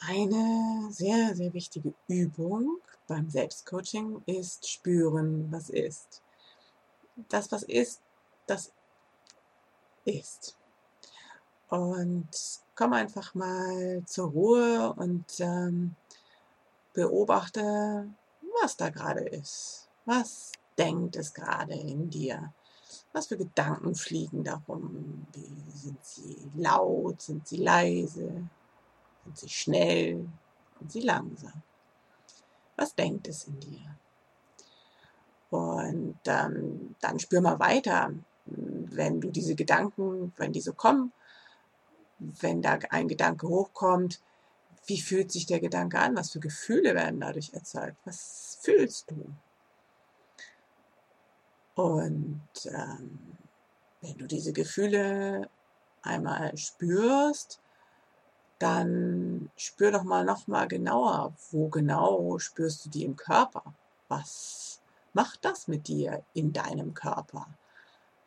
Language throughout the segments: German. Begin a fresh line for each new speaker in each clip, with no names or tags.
Eine sehr, sehr wichtige Übung beim Selbstcoaching ist spüren, was ist. Das, was ist, das ist. Und komm einfach mal zur Ruhe und ähm, beobachte, was da gerade ist. Was denkt es gerade in dir? Was für Gedanken fliegen darum? Wie sind sie laut? Sind sie leise? Sind sie schnell? Sind sie langsam? Was denkt es in dir? Und ähm, dann spür mal weiter, wenn du diese Gedanken, wenn die so kommen, wenn da ein Gedanke hochkommt, wie fühlt sich der Gedanke an? Was für Gefühle werden dadurch erzeugt? Was fühlst du? Und ähm, wenn du diese Gefühle einmal spürst, dann spür doch mal noch mal genauer, wo genau spürst du die im Körper? Was macht das mit dir in deinem Körper,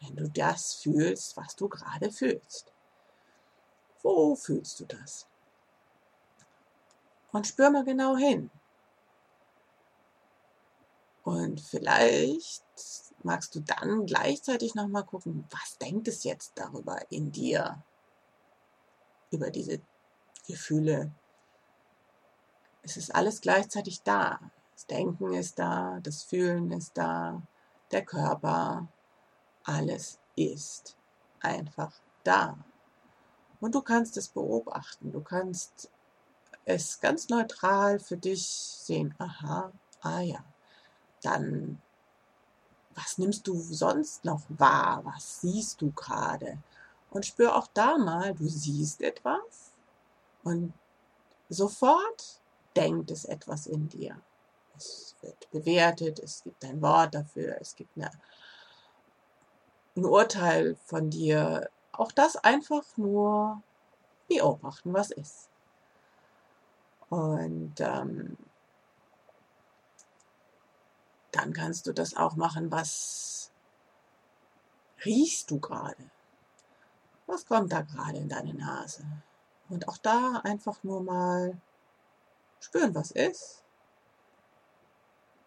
wenn du das fühlst, was du gerade fühlst? Wo fühlst du das? Und spür mal genau hin. Und vielleicht magst du dann gleichzeitig nochmal gucken, was denkt es jetzt darüber in dir, über diese Gefühle. Es ist alles gleichzeitig da. Das Denken ist da, das Fühlen ist da, der Körper, alles ist einfach da. Und du kannst es beobachten, du kannst es ganz neutral für dich sehen. Aha, ah ja, dann was nimmst du sonst noch wahr? Was siehst du gerade? Und spür auch da mal, du siehst etwas und sofort denkt es etwas in dir. Es wird bewertet, es gibt ein Wort dafür, es gibt eine, ein Urteil von dir. Auch das einfach nur beobachten, was ist. Und ähm, dann kannst du das auch machen, was riechst du gerade? Was kommt da gerade in deine Nase? Und auch da einfach nur mal spüren, was ist.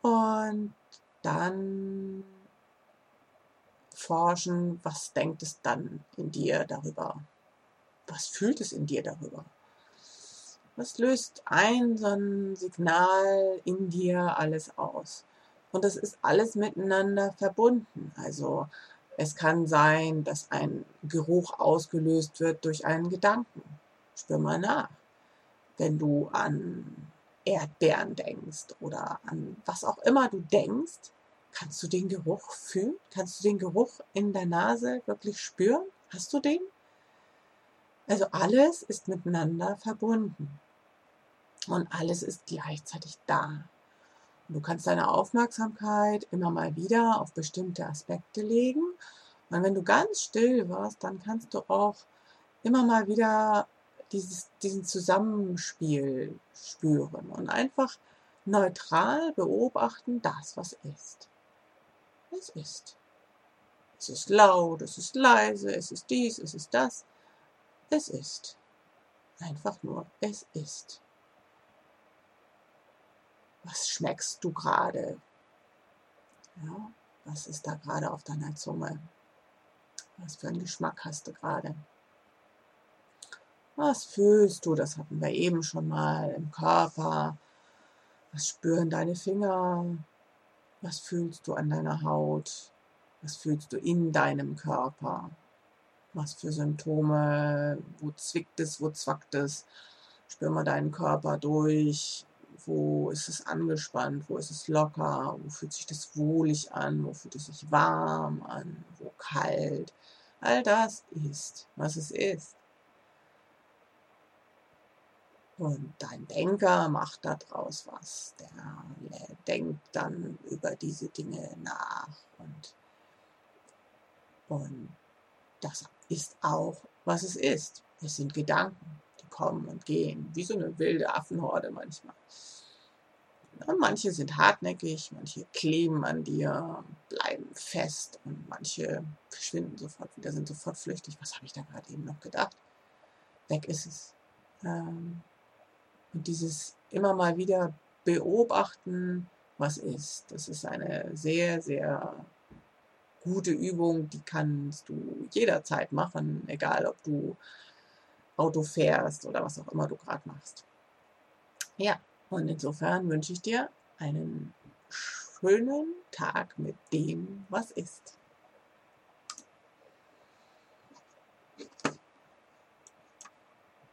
Und dann forschen, was denkt es dann in dir darüber? Was fühlt es in dir darüber? Was löst ein so ein Signal in dir alles aus? Und das ist alles miteinander verbunden. Also es kann sein, dass ein Geruch ausgelöst wird durch einen Gedanken. Spür mal nach. Wenn du an Erdbeeren denkst oder an was auch immer du denkst, kannst du den Geruch fühlen? Kannst du den Geruch in der Nase wirklich spüren? Hast du den? Also alles ist miteinander verbunden und alles ist gleichzeitig da. Du kannst deine Aufmerksamkeit immer mal wieder auf bestimmte Aspekte legen. Und wenn du ganz still wirst, dann kannst du auch immer mal wieder dieses, diesen Zusammenspiel spüren und einfach neutral beobachten, das, was ist. Es ist. Es ist laut, es ist leise, es ist dies, es ist das. Es ist. Einfach nur, es ist. Was schmeckst du gerade? Ja, was ist da gerade auf deiner Zunge? Was für einen Geschmack hast du gerade? Was fühlst du? Das hatten wir eben schon mal im Körper. Was spüren deine Finger? Was fühlst du an deiner Haut? Was fühlst du in deinem Körper? Was für Symptome? Wo zwickt es? Wo zwackt es? Spür mal deinen Körper durch wo ist es angespannt, wo ist es locker, wo fühlt sich das wohlig an, wo fühlt es sich warm an, wo kalt. All das ist, was es ist. Und dein Denker macht daraus was. Der, der denkt dann über diese Dinge nach. Und, und das ist auch, was es ist. Es sind Gedanken kommen und gehen, wie so eine wilde Affenhorde manchmal. Ja, manche sind hartnäckig, manche kleben an dir, bleiben fest und manche verschwinden sofort wieder, sind sofort flüchtig. Was habe ich da gerade eben noch gedacht? Weg ist es. Ähm, und Und dieses immer mal wieder beobachten, was ist. Das ist eine sehr, sehr gute Übung, die kannst du jederzeit machen, egal ob du Auto fährst oder was auch immer du gerade machst. Ja, und insofern wünsche ich dir einen schönen Tag mit dem, was ist.